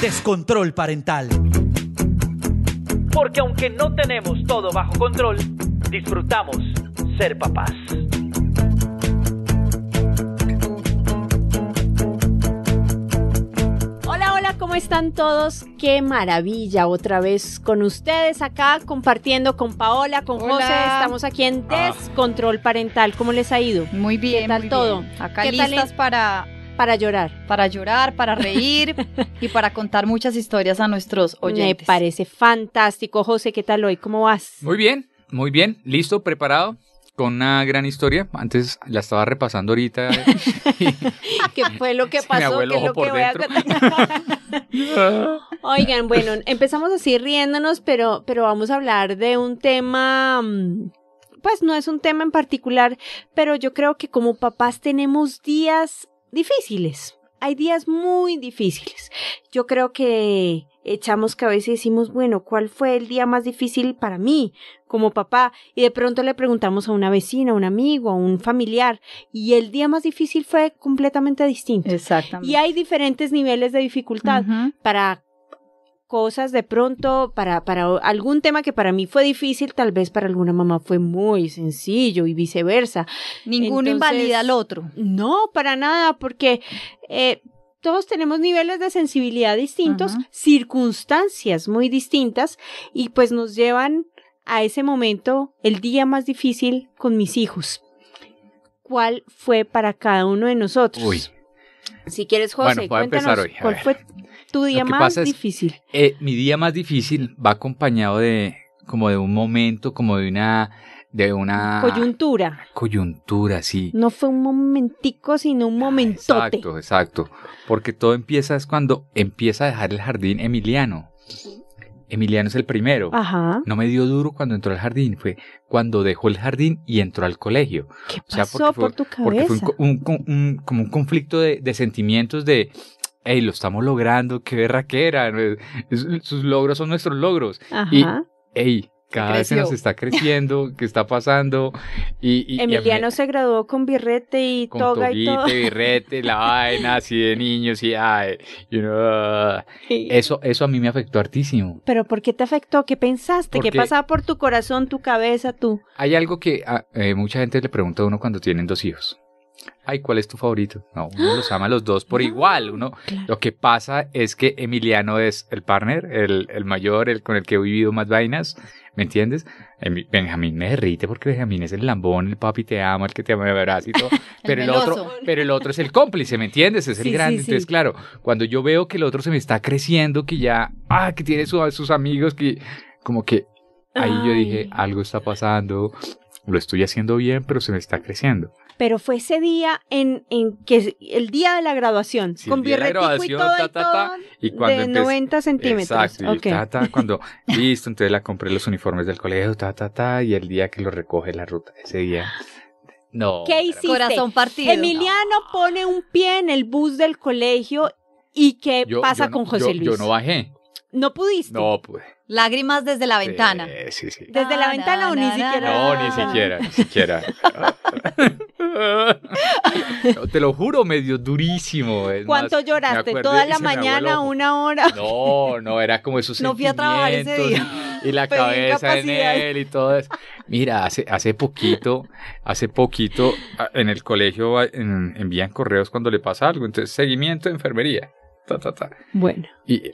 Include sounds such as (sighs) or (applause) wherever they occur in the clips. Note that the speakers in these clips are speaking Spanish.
Descontrol Parental. Porque aunque no tenemos todo bajo control, disfrutamos ser papás. Hola, hola, ¿cómo están todos? Qué maravilla otra vez con ustedes acá compartiendo con Paola, con Hola. José. Estamos aquí en Descontrol Parental. ¿Cómo les ha ido? Muy bien, ¿Qué tal muy todo? bien. Acá ¿Qué tal en- para, Para llorar. para llorar, para reír (laughs) y para contar muchas historias a nuestros oyentes. Me parece fantástico. José, ¿qué tal hoy? ¿Cómo vas? Muy bien, muy bien, listo, preparado, con una gran historia. Antes la estaba repasando ahorita. (laughs) (laughs) ¿Qué fue lo que pasó? ¿Qué es lo por que voy a contar? Oigan, bueno, empezamos así riéndonos, pero, pero vamos a hablar de un tema, mm, pues no es un tema en particular, pero yo creo que como papás tenemos días difíciles. Hay días muy difíciles. Yo creo que echamos cabeza y decimos, bueno, ¿cuál fue el día más difícil para mí como papá? Y de pronto le preguntamos a una vecina, a un amigo, a un familiar, y el día más difícil fue completamente distinto. Exactamente. Y hay diferentes niveles de dificultad para cosas de pronto, para, para algún tema que para mí fue difícil, tal vez para alguna mamá fue muy sencillo y viceversa. Ninguno Entonces- invalida al otro. No, para nada, porque eh, todos tenemos niveles de sensibilidad distintos, Ajá. circunstancias muy distintas y pues nos llevan a ese momento, el día más difícil con mis hijos. ¿Cuál fue para cada uno de nosotros? Uy, Si quieres, José, Bueno, cuéntanos empezar hoy, cuál ver. fue tu día más pasa es- difícil. eh, mi día más difícil va acompañado de como de un momento, como de una de una Coyuntura. coyuntura, sí. No fue un momentico, sino un momentote. Exacto, exacto. Porque todo empieza es cuando empieza a dejar el jardín Emiliano. Emiliano es el primero. Ajá. No me dio duro cuando entró al jardín, fue cuando dejó el jardín y entró al colegio. ¿Qué O sea, pasó fue- por tu Porque cabeza? fue un un- como un conflicto de, de sentimientos de, hey, lo estamos logrando, qué berraquera, sus logros son nuestros logros. Y, Ajá. hey, cada vez se nos está (laughs) creciendo, ¿qué está pasando? Y, y- y Emiliano se graduó con birrete y con toga y todo. (laughs) birrete, la vaina así de niños y ay, you know, eso, eso a mí me afectó hartísimo. Pero ¿por qué te afectó? ¿Qué pensaste? ¿Qué pasaba por tu corazón, tu cabeza, tú? Hay algo que ah, eh, mucha gente le pregunta a uno cuando tienen dos hijos. Ay, ¿cuál es tu favorito? No, uno los ama a los dos por igual. Uno, claro. Lo que pasa es que Emiliano es el partner, el, el mayor, el con el que he vivido más vainas, ¿me entiendes? Benjamín me derrite porque Benjamín es el lambón, el papi te ama, el que te ama de abrazo y todo. (laughs) Pero el, otro, pero el otro es el cómplice, ¿me entiendes? Es el Sí, grande. sí. Entonces, claro, cuando yo veo que el otro se me está creciendo, que ya, ah, que tiene su- sus amigos, que como que ahí yo dije, algo está pasando, lo estoy haciendo bien, pero se me está creciendo. Pero fue ese día en, en que el día de la graduación, Sí, con birretico y todo, ta, y ta, todo, y de empecé- 90 centímetros. Exacto, y Ok. ta, ta, cuando, listo, entonces la compré los uniformes del colegio, ta, ta, ta, y el día que lo recoge la ruta, ese día, no. ¿Qué hiciste? Corazón partido. Emiliano pone un pie en el bus del colegio y ¿qué Yo- pasa yo no- con José yo- Luis? Yo no bajé, ¿No pudiste. no pude. Lágrimas desde la ventana. Sí, sí, sí. Desde la Na, ventana o ni na, siquiera. No, ni siquiera, ni siquiera. (laughs) No, te lo juro, me dio durísimo. es ¿Cuánto más, lloraste? acuerdo ¿Toda la mañana, ojo. una hora? No, no, era como esos No fui a trabajar ese sentimientos Y la (laughs) Pedí cabeza en él y todo eso. Mira, hace, hace poquito, hace poquito, en el colegio en- envían correos cuando le pasa algo. Entonces, seguimiento de enfermería. Ta, ta, ta. Bueno. Y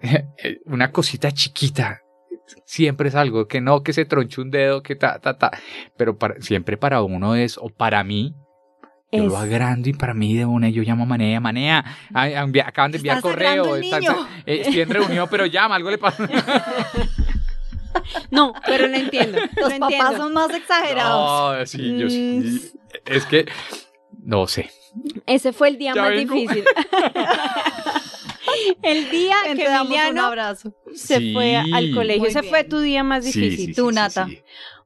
(laughs) una cosita chiquita. Siempre es algo que no, que se tronche un dedo, que ta, ta, ta. Pero para, siempre para uno es, o para mí, yo Es- lo agrando y para mí de una yo llamo a Manea, Manea, acaban de enviar Está correo, niño. eh, estoy en reunión, pero llama, algo le pasa. No, pero lo entiendo. (laughs) Los lo papás entiendo. son más exagerados. No, sí, yo Mm. sí. Es que, no sé. Ese fue el día Ya más vengo. difícil. (laughs) (laughs) El día Ven, que te damos un Emiliano abrazo. se Sí. fue al colegio. Muy Ese bien. fue tu día más difícil. sí, Tú, sí, Nata. sí.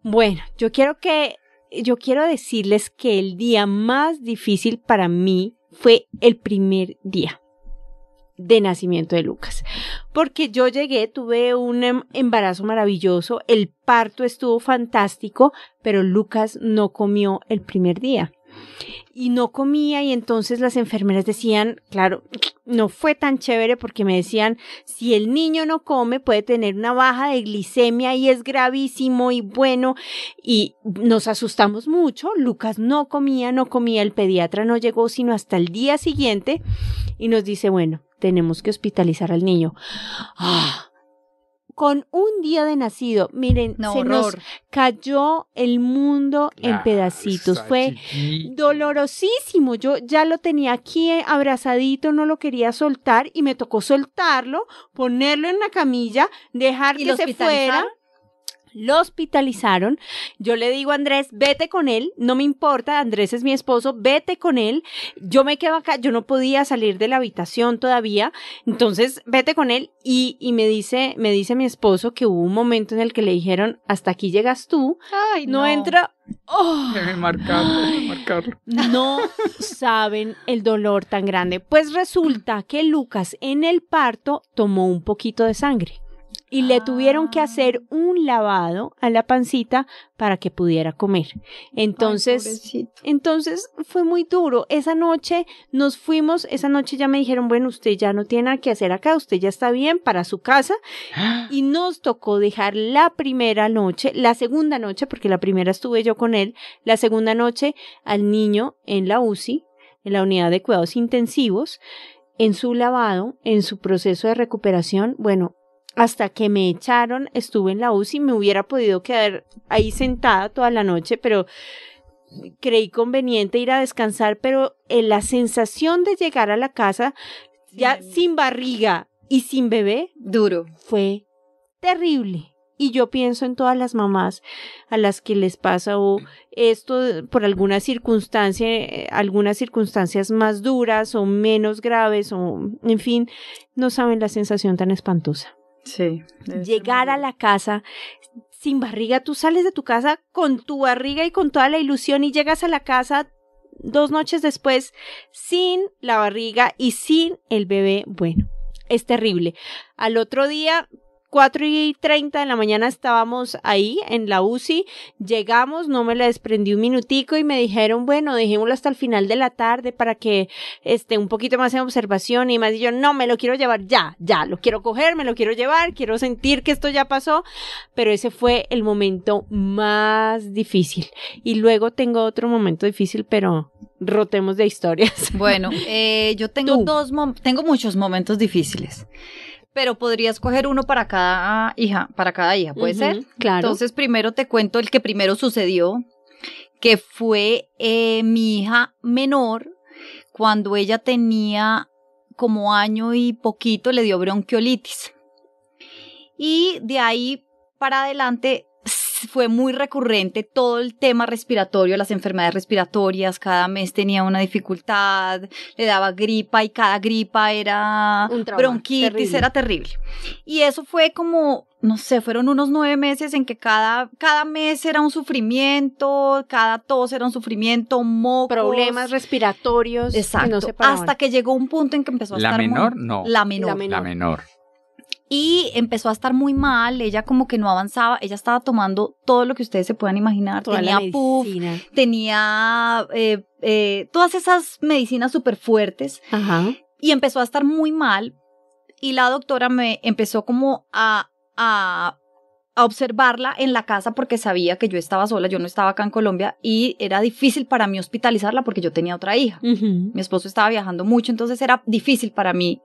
Bueno, yo quiero que, yo quiero decirles que el día más difícil para mí fue el primer día de nacimiento de Lucas. Porque yo llegué, tuve un em- embarazo maravilloso, el parto estuvo fantástico, pero Lucas no comió el primer día. Y no comía y entonces las enfermeras decían, claro, no fue tan chévere porque me decían, si el niño no come puede tener una baja de glicemia y es gravísimo y bueno, y nos asustamos mucho. Lucas no comía, no comía, el pediatra no llegó sino hasta el día siguiente y nos dice, bueno, tenemos que hospitalizar al niño. Ah, con un día de nacido, miren, No, se nos horror. cayó el mundo en Claro, pedacitos. Fue chiquito. dolorosísimo. Yo ya lo tenía aquí abrazadito, no lo quería soltar y me tocó soltarlo, ponerlo en la camilla, dejar ¿Y que se fuera. Lo hospitalizaron. Yo le digo a Andrés, vete con él, no me importa, Andrés es mi esposo, vete con él. Yo me quedo acá, yo no podía salir de la habitación todavía, entonces vete con él y, y me dice, me dice mi esposo que hubo un momento en el que le dijeron, hasta aquí llegas tú, Ay, no, entra. ¡Oh! Déjeme marcarlo, déjeme marcarlo. no saben el dolor tan grande. Pues resulta que Lucas en el parto tomó un poquito de sangre y le tuvieron que Ah. hacer un lavado a la pancita para que pudiera comer. Entonces, Ay, entonces fue muy duro. Esa noche nos fuimos, esa noche ya me dijeron, bueno, usted ya no tiene nada que hacer acá, usted ya está bien para su casa. (gasps) Y nos tocó dejar la primera noche, la segunda noche, porque la primera estuve yo con él, la segunda noche al niño en la UCI, en la unidad de cuidados intensivos, en su lavado, en su proceso de recuperación. Bueno, hasta que me echaron, estuve en la UCI, me hubiera podido quedar ahí sentada toda la noche, pero creí conveniente ir a descansar, pero eh, la sensación de llegar a la casa ya Sí. sin barriga y sin bebé Duro. fue terrible. Y yo pienso en todas las mamás a las que les pasa o esto por alguna circunstancia, algunas circunstancias más duras o menos graves o en fin, no saben la sensación tan espantosa. Sí. Llegar a la casa sin barriga, tú sales de tu casa con tu barriga y con toda la ilusión y llegas a la casa dos noches después sin la barriga y sin el bebé. Bueno, es terrible. Al otro día, 4 y 30 de la mañana estábamos ahí en la UCI, llegamos, no me la desprendí un minutico y me dijeron, bueno, dejémoslo hasta el final de la tarde para que esté un poquito más en observación y más y yo, no, me lo quiero llevar ya, ya, lo quiero coger, me lo quiero llevar, quiero sentir que esto ya pasó, pero ese fue el momento más difícil. Y luego tengo otro momento difícil, pero rotemos de historias. Bueno, eh, yo tengo Tú. dos, tengo muchos momentos difíciles, pero podría escoger uno para cada hija, para cada hija, ¿puede ser? Claro. Entonces primero te cuento el que primero sucedió, que fue eh, mi hija menor cuando ella tenía como año y poquito le dio bronquiolitis. Y de ahí para adelante fue muy recurrente todo el tema respiratorio, las enfermedades respiratorias, cada mes tenía una dificultad, le daba gripa y cada gripa era Un trauma, bronquitis, terrible. era terrible. Y eso fue como, no sé, fueron unos nueve meses en que cada, cada mes era un sufrimiento, cada tos era un sufrimiento, mocos. Problemas respiratorios que Exacto. no se hasta que llegó un punto en que empezó a ¿La estar muy- menor? No. La menor. La menor. La menor. Y empezó a estar muy mal, ella como que no avanzaba, ella estaba tomando todo lo que ustedes se puedan imaginar, Toda tenía puff, tenía eh, eh, todas esas medicinas súper fuertes Ajá. y empezó a estar muy mal y la doctora me empezó como a, a, a observarla en la casa porque sabía que yo estaba sola, yo no estaba acá en Colombia y era difícil para mí hospitalizarla porque yo tenía otra hija. Mi esposo estaba viajando mucho, entonces era difícil para mí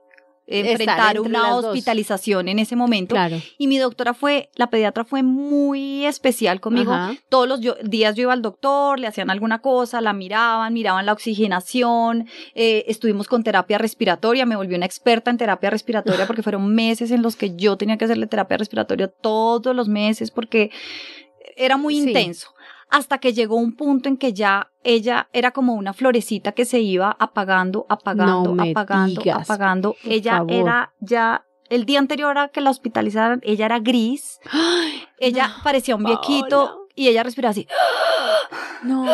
enfrentar una dos. hospitalización en ese momento. Claro. Y mi doctora fue, la pediatra fue muy especial conmigo. Ajá. Todos los yo- días yo iba al doctor, le hacían alguna cosa, la miraban, miraban la oxigenación, eh, estuvimos con terapia respiratoria, me volví una experta en terapia respiratoria (laughs) porque fueron meses en los que yo tenía que hacerle terapia respiratoria todos los meses porque era muy Sí. intenso. Hasta que llegó un punto en que ya ella era como una florecita que se iba apagando, apagando, No apagando, digas, apagando. Ella favor. era ya el día anterior a que la hospitalizaran, ella era gris, ella parecía un viejito Paola. y ella respiraba así. (gasps) No.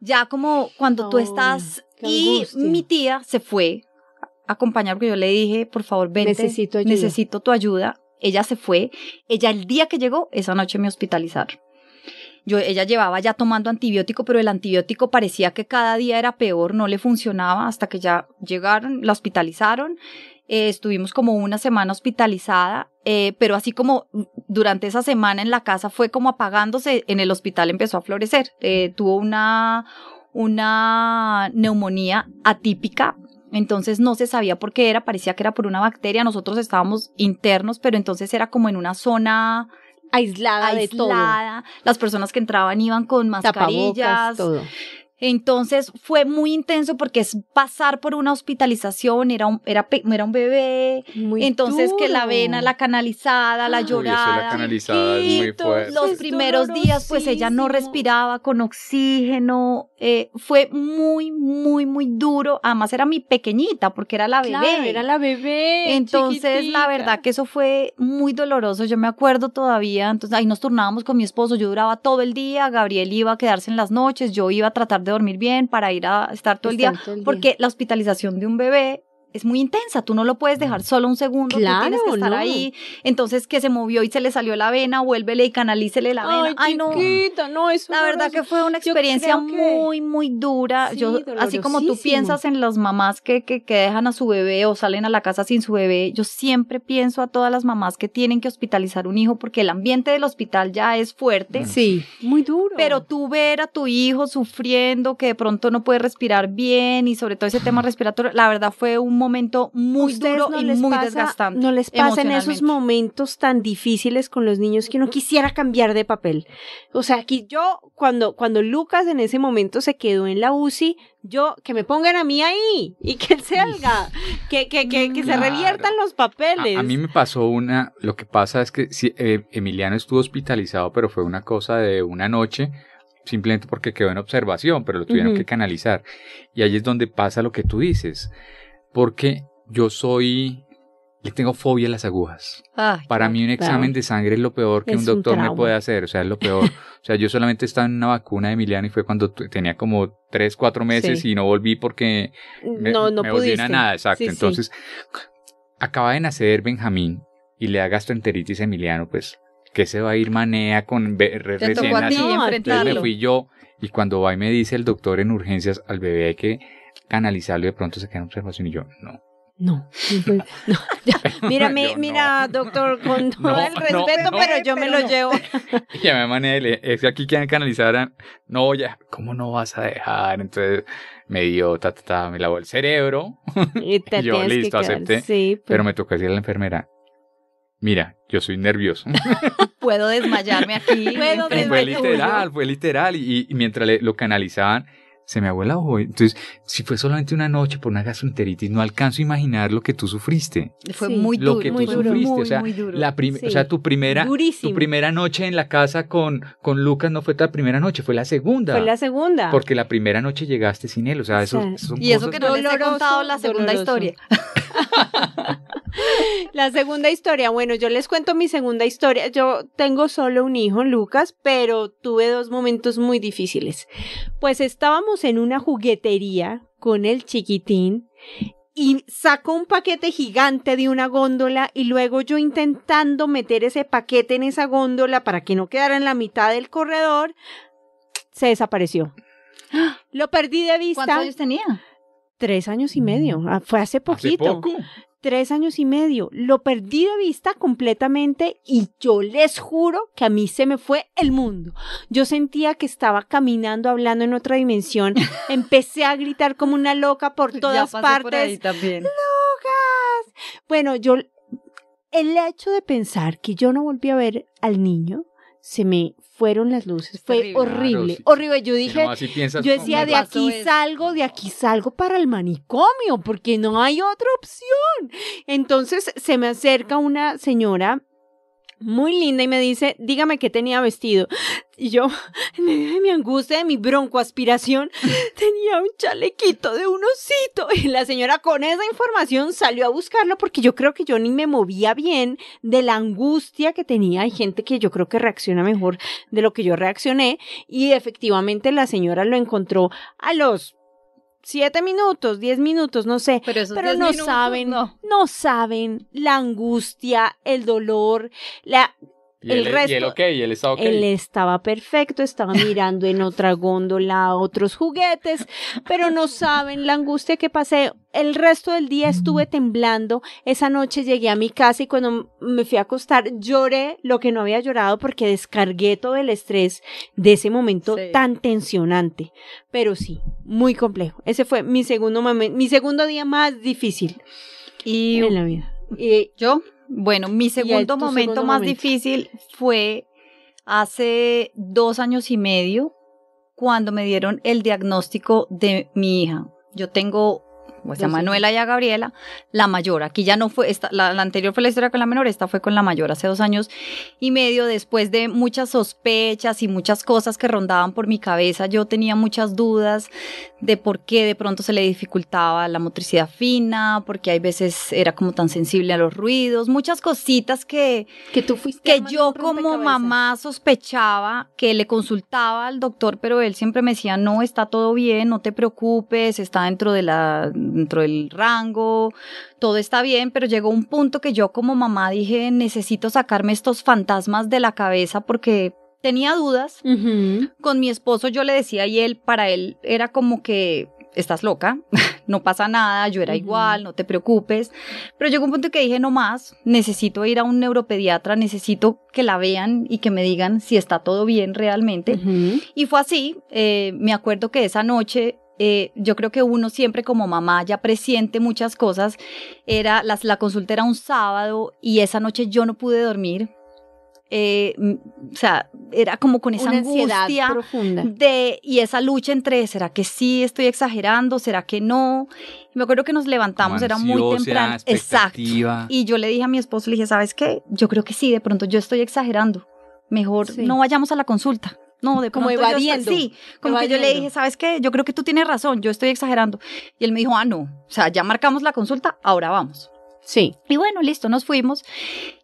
Ya como cuando tú Ay, estás y angustia. mi tía se fue a acompañar porque yo le dije, por favor, vente, Necesito ayuda. necesito tu ayuda. Ella se fue. Ella el día que llegó, esa noche me hospitalizaron. Yo, ella llevaba ya tomando antibiótico, pero el antibiótico parecía que cada día era peor, no le funcionaba hasta que ya llegaron, la hospitalizaron. Eh, estuvimos como una semana hospitalizada, eh, pero así como durante esa semana en la casa fue como apagándose, en el hospital empezó a florecer. Eh, tuvo una, una neumonía atípica, entonces no se sabía por qué era, parecía que era por una bacteria, nosotros estábamos internos, pero entonces era como en una zona Aislada, de todo. aislada, las personas que entraban iban con mascarillas, Tapabocas, todo. Entonces fue muy intenso porque es pasar por una hospitalización, era un, era, era un bebé, Muy entonces que la vena, la canalizada, la eso Uy, llorada. la canalizada es muy fuerte. Los Es primeros días, pues ella no respiraba con oxígeno. eh, fue muy, muy, muy duro. Además, era mi pequeñita, porque era la bebé. Claro, era la bebé. Entonces, la verdad que eso fue muy doloroso. Yo me acuerdo todavía. Entonces, ahí nos turnábamos con mi esposo. Yo duraba todo el día. Gabriel iba a quedarse en las noches. Yo iba a tratar de dormir bien para ir a estar todo el día. Estar todo el día. Porque la hospitalización de un bebé es muy intensa. Tú no lo puedes dejar solo un segundo. Claro, tú tienes que estar no. ahí. Entonces, que se movió y se le salió la vena, vuélvele y canalícele la vena. Ay, Ay, no. chiquita, no, es La verdad que fue una experiencia que- muy, muy dura. Sí, yo, así como tú piensas en las mamás que, que, que dejan a su bebé o salen a la casa sin su bebé, yo siempre pienso a todas las mamás que tienen que hospitalizar un hijo porque el ambiente del hospital ya es fuerte. Sí, muy duro. Pero tú ver a tu hijo sufriendo, que de pronto no puede respirar bien y sobre todo ese tema (sighs) respiratorio, la verdad fue un momento muy ¿Ustedes duro no y les muy pasa- desgastante. No les pasa en esos momentos tan difíciles con los niños que uno quisiera cambiar de papel. O sea, que yo, cuando, cuando Lucas en ese momento se quedó en la UCI, yo, que me pongan a mí ahí y que él salga, que, que, que, que se reviertan los papeles. A, a mí me pasó una, lo que pasa es que sí, eh, Emiliano estuvo hospitalizado, pero fue una cosa de una noche, simplemente porque quedó en observación, pero lo tuvieron que canalizar. Y ahí es donde pasa lo que tú dices, porque yo soy, le tengo fobia a las agujas. Para mí un examen de sangre es lo peor que Es un un doctor me puede hacer, o sea, es lo peor. (laughs) O sea, yo solamente estaba en una vacuna de Emiliano y fue cuando tenía como tres, cuatro meses Sí. y no volví porque me, no, no me volví una nada, exacto. Sí, sí. Entonces, acaba de nacer Benjamín y le da gastroenteritis a Emiliano, pues, que se va a ir manea con re- recién a nacido. Entonces me fui yo y cuando va y me dice el doctor en urgencias al bebé que canalizarlo y de pronto se queda en observación y yo, no. No, no (laughs) fue- no, ya. Mírame, Yo no. mira, doctor, con todo No, el respeto, no, pero yo me lo no. llevo. (laughs) Y ya me manejé, le- es que aquí quieren canalizar, a- no, ya, ¿cómo no vas a dejar? Entonces me dio, ta, ta, ta, me lavó el cerebro, Y (laughs) te Y yo, que listo, acepté, Sí, pues. pero me tocó decirle a la enfermera, mira, yo soy nervioso. Puedo desmayarme aquí. Puedo fue desmayarme. tuyo. literal, fue literal. Y, y mientras le- lo canalizaban, se me abuela ojo. Entonces, si fue solamente una noche por una gastroenteritis, no alcanzo a imaginar lo que tú sufriste. Fue Sí. muy Lo duro. que tú duro. sufriste. Muy, o sea, muy duro. la prim- Sí. o sea, tu primera, Durísimo. tu primera noche en la casa con, con Lucas no fue la primera noche, fue la segunda. Fue la segunda. Porque la primera noche llegaste sin él. O sea, eso, O sea, son Y eso cosas que no les he Doloroso, contado la segunda doloroso. historia. (laughs) La segunda historia, bueno, yo les cuento mi segunda historia. Yo tengo solo un hijo, Lucas, pero tuve dos momentos muy difíciles. Pues estábamos en una juguetería con el chiquitín y sacó un paquete gigante de una góndola y luego yo intentando meter ese paquete en esa góndola para que no quedara en la mitad del corredor, se desapareció. (gasps) Lo perdí de vista. ¿Cuántos años tenía? Tres años y medio. Ah, Fue hace hace poquito poco. Tres años y medio. Lo perdí de vista completamente y yo les juro que a mí se me fue el mundo. Yo sentía que estaba caminando, hablando en otra dimensión. (laughs) Empecé a gritar como una loca por todas Ya pasé por ahí partes. también. ¡Lucas! Bueno, yo, el hecho de pensar que yo no volví a ver al niño, se me fueron las luces. Fue terrible. horrible, Claro, horrible. Yo Si dije, no, así piensas, yo ¿cómo decía, de aquí salgo, de aquí salgo para el manicomio, porque no hay otra opción. Entonces se me acerca una señora muy linda y me dice, dígame qué tenía vestido. Y yo, en medio de mi angustia, de mi broncoaspiración, (laughs) tenía un chalequito de un osito. Y la señora con esa información salió a buscarlo porque yo creo que yo ni me movía bien de la angustia que tenía. Hay gente que yo creo que reacciona mejor de lo que yo reaccioné. Y efectivamente la señora lo encontró a los siete minutos, diez minutos, no sé. Pero esos Pero 10 no minutos, saben, no. no saben la angustia, el dolor, la Y el él, resto- y él ok, y él está ok. él estaba perfecto, estaba mirando en otra góndola otros juguetes, pero no saben la angustia que pasé. El resto del día estuve temblando. Esa noche llegué a mi casa y cuando me fui a acostar lloré lo que no había llorado porque descargué todo el estrés de ese momento Sí. tan tensionante. Pero sí, muy complejo. Ese fue mi segundo momento, mi segundo día más difícil Y en la vida. Y yo, bueno, mi segundo momento segundo más momento. difícil fue hace dos años y medio cuando me dieron el diagnóstico de mi hija. Yo tengo, pues a Dos Manuela y a Gabriela, la mayor. Aquí ya no fue, esta, la, la anterior fue la historia con la menor, esta fue con la mayor hace dos años y medio después de muchas sospechas y muchas cosas que rondaban por mi cabeza. Yo tenía muchas dudas de por qué de pronto se le dificultaba la motricidad fina, porque hay veces era como tan sensible a los ruidos, muchas cositas que, que tú fuiste que yo como mamá sospechaba, que le consultaba al doctor, pero él siempre me decía, no, está todo bien, no te preocupes, está dentro, de la, dentro del rango, todo está bien, pero llegó un punto que yo como mamá dije, necesito sacarme estos fantasmas de la cabeza porque tenía dudas. Con mi esposo yo le decía y él, para él era como que estás loca, (laughs) no pasa nada, yo era igual, no te preocupes. Pero llegó un punto que dije, no más, necesito ir a un neuropediatra, necesito que la vean y que me digan si está todo bien realmente. Y fue así, eh, me acuerdo que esa noche, eh, yo creo que uno siempre como mamá ya presiente muchas cosas, era, las, la consulta era un sábado y esa noche yo no pude dormir. Eh, o sea, era como con esa Una angustia profunda. de y esa lucha entre ¿será que sí estoy exagerando? ¿Será que no? Y me acuerdo que nos levantamos, era muy temprano. Exacto. Y yo le dije a mi esposo, le dije, ¿sabes qué? Yo creo que sí, de pronto yo estoy exagerando. Mejor Sí. no vayamos a la consulta. No, de Como pronto yo estoy- evadiendo, sí, como que yo le evadiendo. dije, ¿sabes qué? Yo creo que tú tienes razón, yo estoy exagerando. Y él me dijo, ah, no, o sea, ya marcamos la consulta, ahora vamos. Sí. Y bueno, listo, nos fuimos.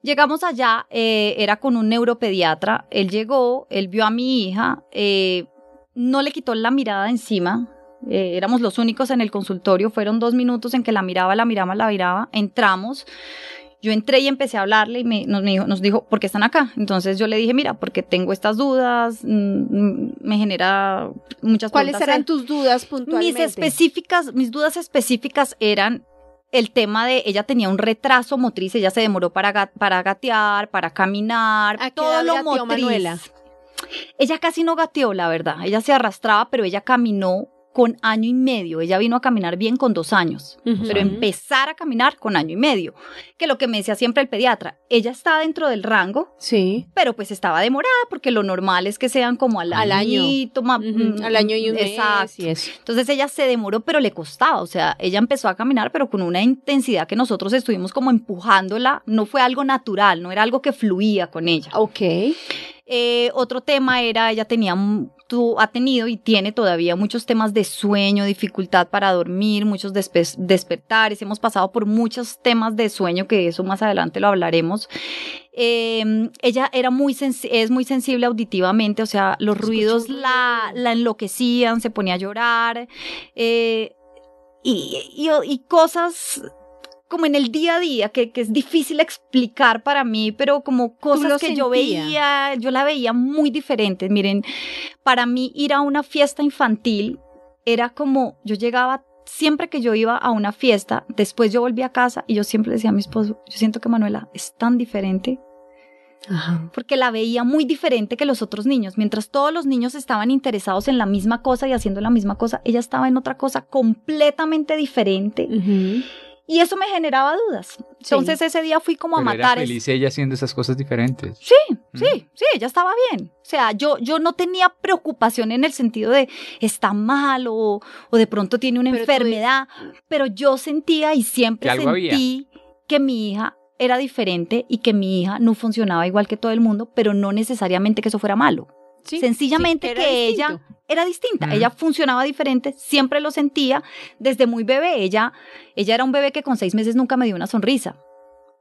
Llegamos allá, eh, era con un neuropediatra. Él llegó, él vio a mi hija, eh, no le quitó la mirada encima. eh, éramos los únicos en el consultorio. Fueron dos minutos en que la miraba, la miraba, la miraba. Entramos. Yo entré y empecé a hablarle y me, nos, me dijo, nos dijo, ¿por qué están acá? Entonces yo le dije, mira, porque tengo estas dudas, mm, me genera muchas ¿Cuáles preguntas eran él. tus dudas puntualmente? Mis específicas, mis dudas específicas eran el tema de ella tenía un retraso motriz, ella se demoró para, para gatear, para caminar, ¿A qué todo lo motriz. Manuela? Ella casi no gateó, la verdad. Ella se arrastraba, pero ella caminó con año y medio. Ella vino a caminar bien con dos años, pero empezar a caminar con año y medio. Que lo que me decía siempre el pediatra, ella está dentro del rango, Sí. pero pues estaba demorada porque lo normal es que sean como al, Al año. añito, ma- Ujú, mm, Al año y un mes Exacto. y eso. Entonces ella se demoró, pero le costaba. O sea, ella empezó a caminar, pero con una intensidad que nosotros estuvimos como empujándola. No fue algo natural, no era algo que fluía con ella. Ok. Eh, otro tema era, ella tenía, tu- ha tenido y tiene todavía muchos temas de sueño, dificultad para dormir, muchos despe- despertares. Hemos pasado por muchos temas de sueño, que eso más adelante lo hablaremos. Eh, ella era muy es muy sensible auditivamente, o sea, los ruidos la, la enloquecían, se ponía a llorar. eh, y, y- y cosas como en el día a día, que, que es difícil explicar para mí, pero como cosas que yo sentía. veía, yo la veía muy diferente. Miren, para mí ir a una fiesta infantil era como, yo llegaba, siempre que yo iba a una fiesta, después yo volví a casa y yo siempre decía a mi esposo, yo siento que Manuela es tan diferente Ajá. porque la veía muy diferente que los otros niños. Mientras todos los niños estaban interesados en la misma cosa y haciendo la misma cosa, ella estaba en otra cosa completamente diferente. Ujú. Y eso me generaba dudas. Entonces ese día fui como a Pero era matar. es- feliz ella haciendo esas cosas diferentes. Sí, Mm. sí, sí, ella estaba bien. O sea, yo, yo no tenía preocupación en el sentido de está mal o, o de pronto tiene una Pero tú enfermedad, pero yo sentía y siempre Que algo había. sentí que mi hija era diferente y que mi hija no funcionaba igual que todo el mundo, pero no necesariamente que eso fuera malo. Sí, Sencillamente sí, que ella distinto. era distinta, ella funcionaba diferente, siempre lo sentía desde muy bebé. Ella, ella era un bebé que con seis meses nunca me dio una sonrisa.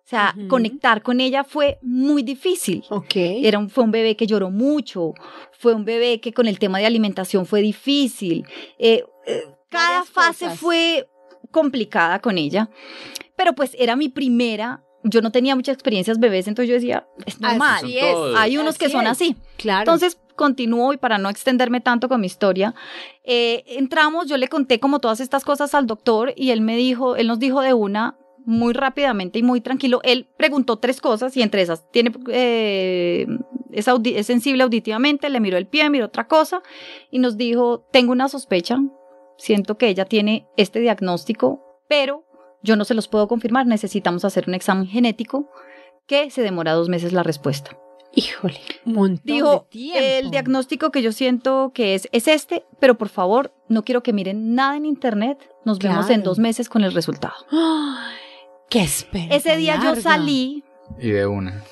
O sea, conectar con ella fue muy difícil. Ok. Era un, fue un bebé que lloró mucho, fue un bebé que con el tema de alimentación fue difícil. Eh, eh, cada fase cosas. fue complicada con ella, pero pues era mi primera. Yo no tenía muchas experiencias bebés, entonces yo decía, es normal. Así es. Hay unos que son es. así. Claro. Entonces continúo y para no extenderme tanto con mi historia, eh, entramos, yo le conté como todas estas cosas al doctor y él me dijo, él nos dijo de una muy rápidamente y muy tranquilo. Él preguntó tres cosas y entre esas tiene eh, es, audi- es sensible auditivamente, le miró el pie, miró otra cosa y nos dijo, tengo una sospecha, siento que ella tiene este diagnóstico, pero yo no se los puedo confirmar, necesitamos hacer un examen genético que se demora dos meses la respuesta. Híjole, un montón Dijo, de tiempo. el diagnóstico que yo siento que es, es este, pero por favor, no quiero que miren nada en internet. Nos vemos en dos meses con el resultado. (gasps) ¡Qué espera! Ese día yo salí, Y de una.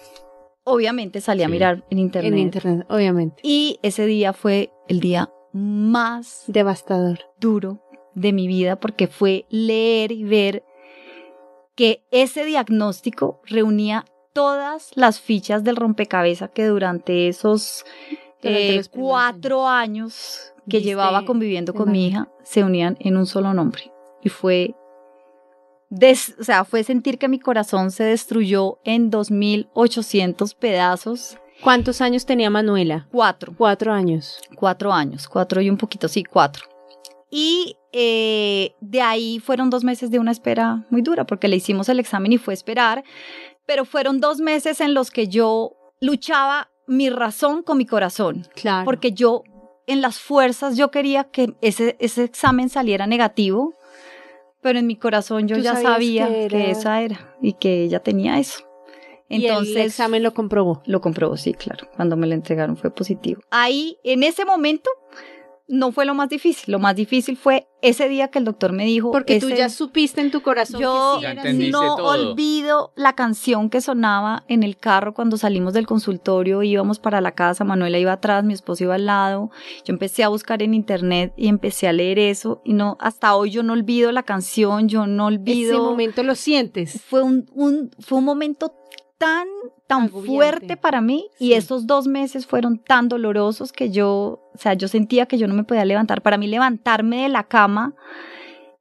obviamente salí a mirar en internet. En internet, obviamente. Y ese día fue el día más Devastador. duro de mi vida porque fue leer y ver que ese diagnóstico reunía todas las fichas del rompecabezas que durante esos Durante eh, cuatro años que llevaba conviviendo con mi hija se unían en un solo nombre. Y fue, des- o sea, fue sentir que mi corazón se destruyó en 2.800 pedazos. ¿Cuántos años tenía Manuela? Cuatro. Cuatro años. cuatro años, cuatro y un poquito, sí, cuatro. Y eh, de ahí fueron dos meses de una espera muy dura, porque le hicimos el examen y fue esperar, pero fueron dos meses en los que yo luchaba mi razón con mi corazón, Claro. porque yo en las fuerzas yo quería que ese, ese examen saliera negativo, pero en mi corazón yo ya sabía que que, era- esa era y que ella tenía eso. y el examen lo comprobó. lo comprobó, sí, claro. Cuando me lo entregaron fue positivo. Ahí, en ese momento, no fue lo más difícil. Lo más difícil fue ese día que el doctor me dijo. Porque tú ya supiste en tu corazón yo que sí no todo. olvido la canción que sonaba en el carro cuando salimos del consultorio, íbamos para la casa, Manuela iba atrás, mi esposo iba al lado. Yo empecé a buscar en internet y empecé a leer eso y no hasta hoy yo no olvido la canción, yo no olvido Ese momento lo sientes. fue un, un- fue un momento tan, tan fuerte para mí y esos dos meses fueron tan dolorosos que yo, o sea, yo sentía que yo no me podía levantar. Para mí levantarme de la cama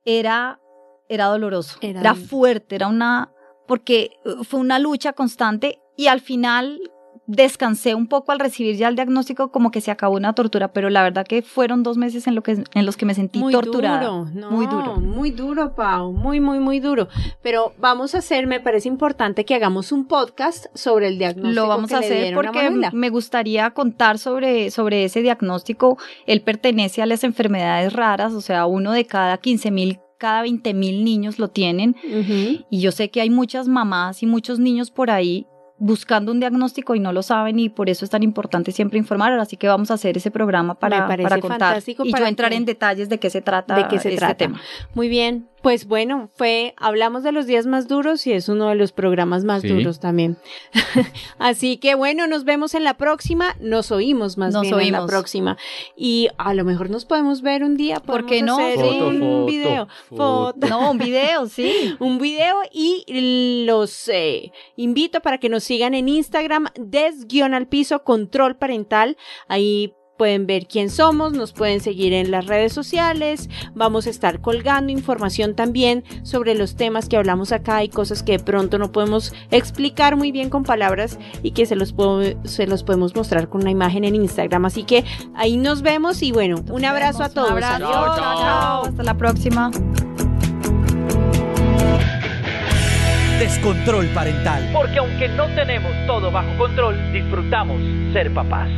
era, era doloroso, Era fuerte, era una, porque uh, fue una lucha constante y al final descansé un poco al recibir ya el diagnóstico como que se acabó una tortura, pero la verdad que fueron dos meses en, lo que, en los que me sentí muy torturada. duro, no, muy duro. Muy duro, Pau, muy, muy, muy duro. Pero vamos a hacer, me parece importante que hagamos un podcast sobre el diagnóstico. Lo vamos que a hacer porque me gustaría contar sobre, sobre ese diagnóstico. Él pertenece a las enfermedades raras, o sea, uno de cada 15 mil, cada 20 mil niños lo tienen. Y yo sé que hay muchas mamás y muchos niños por ahí buscando un diagnóstico y no lo saben y por eso es tan importante siempre informar. Así que vamos a hacer ese programa para, para contar y para yo entrar en detalles de qué se trata de qué se este trata. tema. Muy bien, pues bueno, fue, hablamos de los días más duros y es uno de los programas más Sí. duros también. (laughs) Así que bueno, nos vemos en la próxima, nos oímos más Nos bien en la oímos. próxima. Y a lo mejor nos podemos ver un día, ¿Por qué no? hacer Foto, un foto, video, foto. No, un video, sí. (laughs) un video y los eh, invito para que nos sigan en Instagram, des guion al piso, control parental. Ahí pueden ver quién somos, nos pueden seguir en las redes sociales. Vamos a estar colgando información también sobre los temas que hablamos acá y cosas que de pronto no podemos explicar muy bien con palabras y que se los, puedo- se los podemos mostrar con una imagen en Instagram. Así que ahí nos vemos y bueno, un abrazo a todos. Un abrazo. Adiós. Chao, chao. Hasta la próxima. Descontrol parental. Porque aunque no tenemos todo bajo control, disfrutamos ser papás.